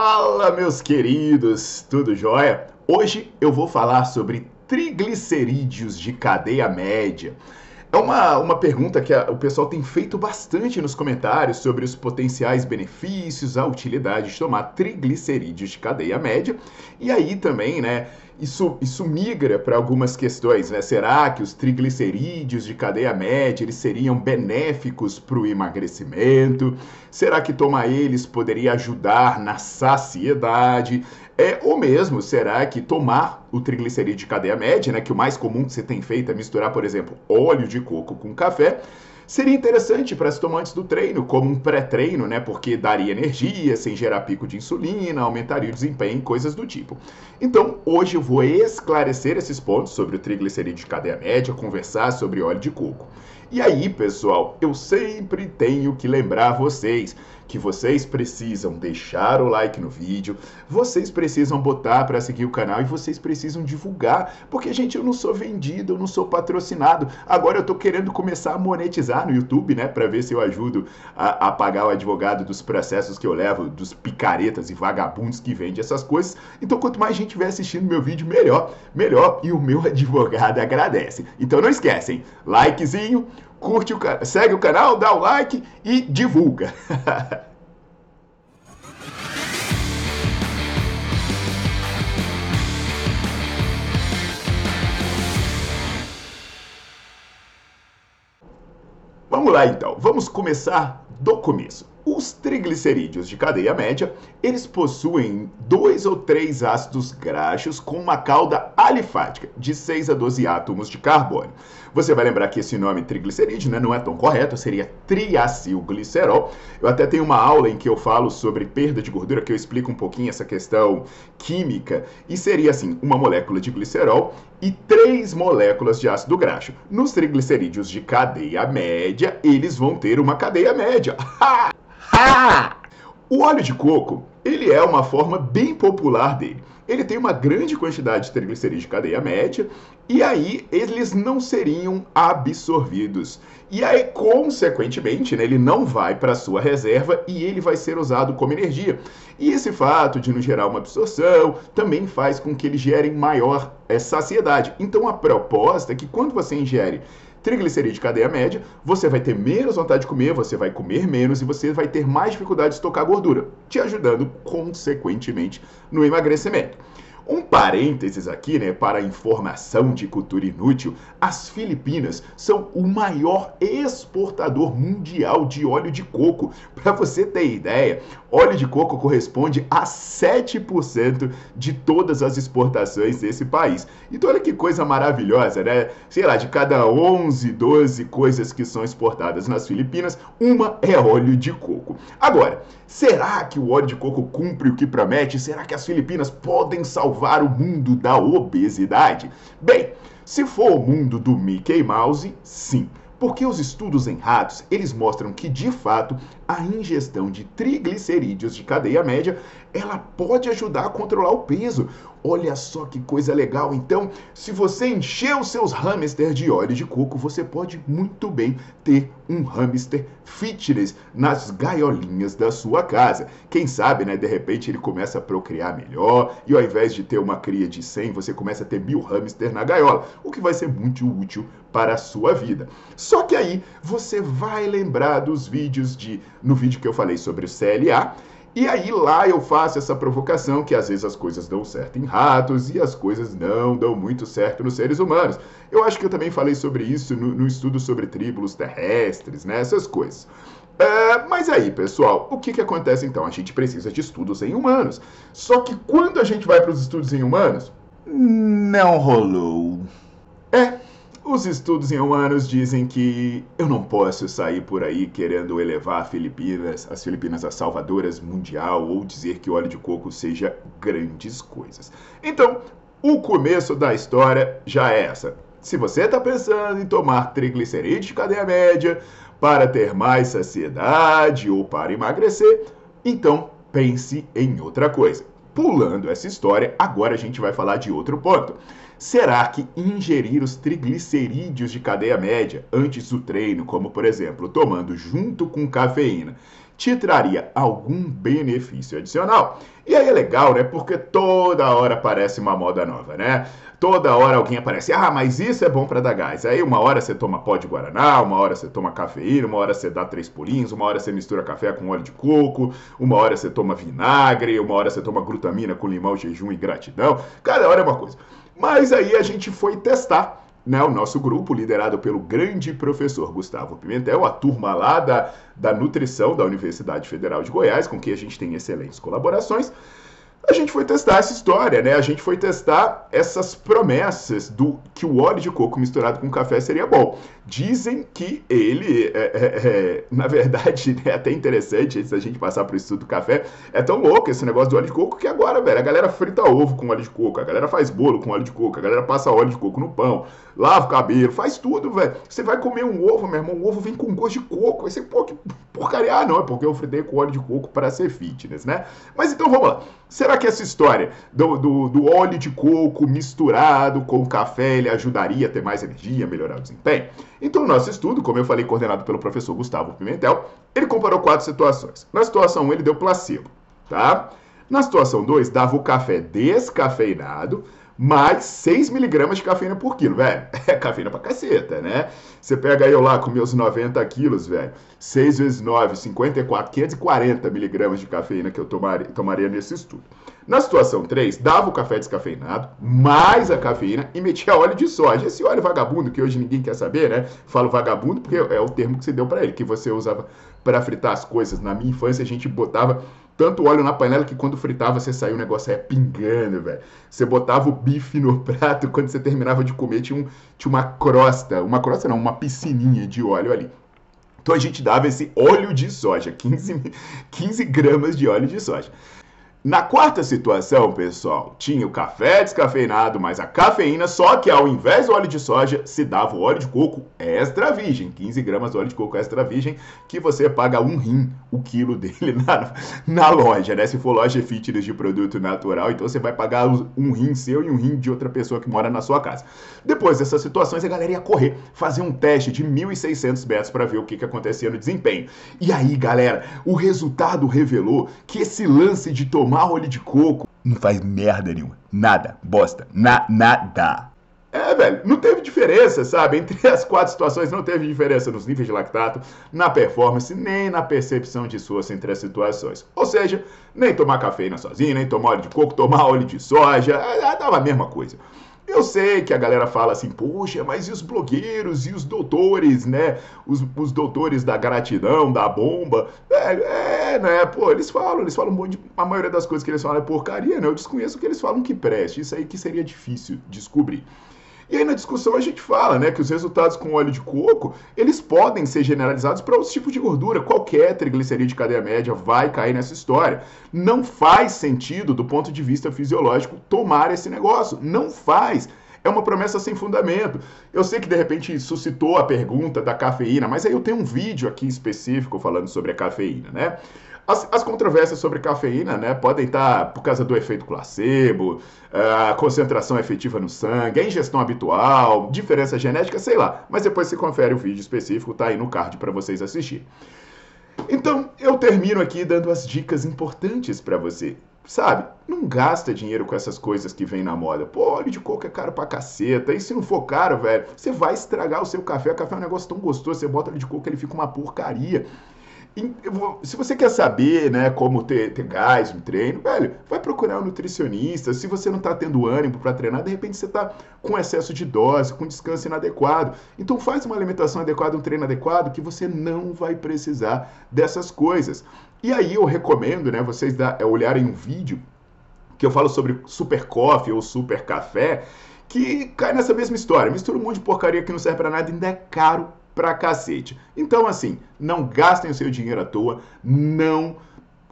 Fala, meus queridos, tudo jóia? Hoje eu vou falar sobre triglicerídeos de cadeia média. É uma, uma pergunta que a, o pessoal tem feito bastante nos comentários sobre os potenciais benefícios, a utilidade de tomar triglicerídeos de cadeia média. E aí também, né, isso, isso migra para algumas questões, né? Será que os triglicerídeos de cadeia média eles seriam benéficos para o emagrecimento? Será que tomar eles poderia ajudar na saciedade? É, ou mesmo, será que tomar o triglicerídeo de cadeia média, né, que o mais comum que você tem feito é misturar, por exemplo, óleo de coco com café, Seria interessante para se tomar antes do treino, como um pré-treino, né? Porque daria energia, sem gerar pico de insulina, aumentaria o desempenho, coisas do tipo. Então, hoje eu vou esclarecer esses pontos sobre o triglicerídeo de cadeia média, conversar sobre óleo de coco. E aí, pessoal, eu sempre tenho que lembrar vocês que vocês precisam deixar o like no vídeo, vocês precisam botar para seguir o canal e vocês precisam divulgar, porque gente, eu não sou vendido, eu não sou patrocinado. Agora eu tô querendo começar a monetizar no YouTube, né, para ver se eu ajudo a, a, pagar o advogado dos processos que eu levo dos picaretas e vagabundos que vendem essas coisas. Então, quanto mais gente estiver assistindo meu vídeo, melhor, melhor e o meu advogado agradece. Então não esquecem, likezinho, curte o segue o canal, dá o like e divulga. Vamos lá então, vamos começar do começo. Os triglicerídeos de cadeia média, eles possuem dois ou três ácidos graxos com uma cauda alifática de 6 a 12 átomos de carbono. Você vai lembrar que esse nome triglicerídeo né, não é tão correto, seria triacilglicerol. Eu até tenho uma aula em que eu falo sobre perda de gordura, que eu explico um pouquinho essa questão química, e seria assim, uma molécula de glicerol e três moléculas de ácido graxo. Nos triglicerídeos de cadeia média, eles vão ter uma cadeia média. O óleo de coco, ele é uma forma bem popular dele ele tem uma grande quantidade de triglicerídeos de cadeia média e aí eles não seriam absorvidos. E aí, consequentemente, né, ele não vai para a sua reserva e ele vai ser usado como energia. E esse fato de não gerar uma absorção também faz com que ele gere maior é, saciedade. Então, a proposta é que quando você ingere triglicerídeo de cadeia média, você vai ter menos vontade de comer, você vai comer menos e você vai ter mais dificuldade de estocar gordura, te ajudando, consequentemente, no emagrecimento. Um parênteses aqui, né, para informação de cultura inútil, as Filipinas são o maior exportador mundial de óleo de coco. Para você ter ideia, óleo de coco corresponde a 7% de todas as exportações desse país. Então olha que coisa maravilhosa, né? Sei lá, de cada 11, 12 coisas que são exportadas nas Filipinas, uma é óleo de coco. Agora, será que o óleo de coco cumpre o que promete? Será que as Filipinas podem salvar salvar o mundo da obesidade? Bem, se for o mundo do Mickey Mouse, sim. Porque os estudos em ratos, eles mostram que, de fato, a ingestão de triglicerídeos de cadeia média, ela pode ajudar a controlar o peso. Olha só que coisa legal. Então, se você encher os seus hamsters de óleo de coco, você pode muito bem ter um hamster fitness nas gaiolinhas da sua casa. Quem sabe, né, de repente ele começa a procriar melhor e ao invés de ter uma cria de 100, você começa a ter mil hamsters na gaiola, o que vai ser muito útil para a sua vida. Só que aí você vai lembrar dos vídeos de no vídeo que eu falei sobre o CLA E aí lá eu faço essa provocação que às vezes as coisas dão certo em ratos e as coisas não dão muito certo nos seres humanos. Eu acho que eu também falei sobre isso no, no estudo sobre tríbulos terrestres, né? Essas coisas. É, mas aí, pessoal, o que, que acontece então? A gente precisa de estudos em humanos. Só que quando a gente vai para os estudos em humanos, não rolou. Os estudos em humanos dizem que eu não posso sair por aí querendo elevar Filipinas, as Filipinas a salvadoras mundial ou dizer que o óleo de coco seja grandes coisas. Então, o começo da história já é essa. Se você está pensando em tomar triglicerídeos de cadeia média para ter mais saciedade ou para emagrecer, então pense em outra coisa. Pulando essa história, agora a gente vai falar de outro ponto. Será que ingerir os triglicerídeos de cadeia média antes do treino, como por exemplo tomando junto com cafeína, te traria algum benefício adicional? E aí é legal, né? Porque toda hora aparece uma moda nova, né? Toda hora alguém aparece, ah, mas isso é bom para dar gás. Aí uma hora você toma pó de guaraná, uma hora você toma cafeína, uma hora você dá três pulinhos, uma hora você mistura café com óleo de coco, uma hora você toma vinagre, uma hora você toma glutamina com limão, jejum e gratidão. Cada hora é uma coisa. Mas aí a gente foi testar. Né, o nosso grupo, liderado pelo grande professor Gustavo Pimentel, a turma lá da, da nutrição da Universidade Federal de Goiás, com quem a gente tem excelentes colaborações, a gente foi testar essa história, né? A gente foi testar essas promessas do que o óleo de coco misturado com café seria bom. Dizem que ele, é, é, é, na verdade, é até interessante antes da gente passar para o estudo do café, é tão louco esse negócio do óleo de coco que agora, velho, a galera frita ovo com óleo de coco, a galera faz bolo com óleo de coco, a galera passa óleo de coco no pão, lava o cabelo, faz tudo, velho. Você vai comer um ovo, meu irmão, o ovo vem com gosto de coco, aí você, pô, que porcaria, ah, não, é porque eu fritei com óleo de coco para ser fitness, né? Mas então vamos lá. Será que essa história do, do, do óleo de coco misturado com café ele ajudaria a ter mais energia, melhorar o desempenho? Então, nosso estudo, como eu falei, coordenado pelo professor Gustavo Pimentel, ele comparou quatro situações. Na situação 1, ele deu placebo, tá? Na situação 2, dava o café descafeinado, mais 6 miligramas de cafeína por quilo, velho. É cafeína pra caceta, né? Você pega eu lá com meus 90 quilos, velho. 6 vezes 9, 54, 540 miligramas de cafeína que eu tomaria, tomaria nesse estudo. Na situação 3, dava o café descafeinado, mais a cafeína e metia óleo de soja. Esse óleo vagabundo, que hoje ninguém quer saber, né? Falo vagabundo porque é o termo que você deu para ele, que você usava para fritar as coisas. Na minha infância, a gente botava tanto óleo na panela que quando fritava você saiu o negócio é pingando, velho. Você botava o bife no prato, quando você terminava de comer tinha, um, tinha uma crosta, uma crosta não, uma piscininha de óleo ali. Então a gente dava esse óleo de soja, 15, 15 gramas de óleo de soja. Na quarta situação, pessoal, tinha o café descafeinado, mas a cafeína, só que ao invés do óleo de soja, se dava o óleo de coco extra virgem, 15 gramas de óleo de coco extra virgem, que você paga um rim o quilo dele na, na loja, né? Se for loja fitness de produto natural, então você vai pagar um rim seu e um rim de outra pessoa que mora na sua casa. Depois dessas situações, a galera ia correr, fazer um teste de 1.600 metros para ver o que, que acontecia no desempenho. E aí, galera, o resultado revelou que esse lance de tomar tomar óleo de coco não faz merda nenhuma. Nada. Bosta. Na, nada. É, velho, não teve diferença, sabe? Entre as quatro situações não teve diferença nos níveis de lactato, na performance, nem na percepção de esforço entre as situações. Ou seja, nem tomar cafeína sozinho, nem tomar óleo de coco, tomar óleo de soja, é, dava a mesma coisa. Eu sei que a galera fala assim, poxa, mas e os blogueiros e os doutores, né? Os, os doutores da gratidão, da bomba. É, é, né? Pô, eles falam, eles falam um monte de. A maioria das coisas que eles falam é porcaria, né? Eu desconheço o que eles falam que preste. Isso aí que seria difícil descobrir. E aí na discussão a gente fala, né, que os resultados com óleo de coco, eles podem ser generalizados para outros tipos de gordura. Qualquer triglicerídeo de cadeia média vai cair nessa história. Não faz sentido, do ponto de vista fisiológico, tomar esse negócio. Não faz é uma promessa sem fundamento. Eu sei que de repente suscitou a pergunta da cafeína, mas aí eu tenho um vídeo aqui específico falando sobre a cafeína, né? As, as, controvérsias sobre cafeína né, podem estar por causa do efeito placebo, a concentração efetiva no sangue, a ingestão habitual, diferença genética, sei lá. Mas depois você confere o vídeo específico, tá aí no card para vocês assistirem. Então, eu termino aqui dando as dicas importantes para você. Sabe, não gasta dinheiro com essas coisas que vem na moda. Pô, óleo de coco é caro pra caceta. E se não for caro, velho, você vai estragar o seu café. O café é um negócio tão gostoso. Você bota óleo de coco, ele fica uma porcaria. Se você quer saber, né, como ter, ter gás no treino, velho, vai procurar um nutricionista. Se você não está tendo ânimo para treinar, de repente você está com excesso de dose, com descanso inadequado. Então faz uma alimentação adequada, um treino adequado, que você não vai precisar dessas coisas. E aí eu recomendo, né, vocês da, é, olharem um vídeo que eu falo sobre super coffee ou super café, que cai nessa mesma história. Mistura um monte de porcaria que não serve para nada e ainda é caro pra cacete. Então, assim, não gastem o seu dinheiro à toa, não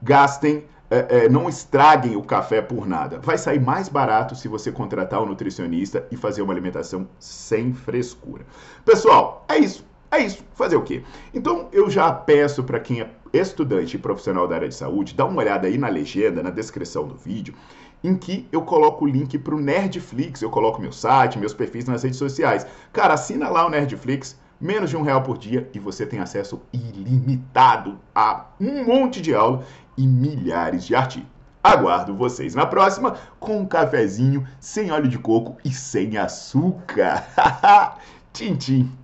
gastem, é, é, não estraguem o café por nada. Vai sair mais barato se você contratar um nutricionista e fazer uma alimentação sem frescura. Pessoal, é isso. É isso. Fazer o quê? Então, eu já peço para quem é estudante e profissional da área de saúde, dá uma olhada aí na legenda, na descrição do vídeo, em que eu coloco o link para o Nerdflix, eu coloco meu site, meus perfis nas redes sociais. Cara, assina lá o Nerdflix, menos de um real por dia e você tem acesso ilimitado a um monte de aula e milhares de artigos. Aguardo vocês na próxima com um cafezinho sem óleo de coco e sem açúcar. tchim, tchim.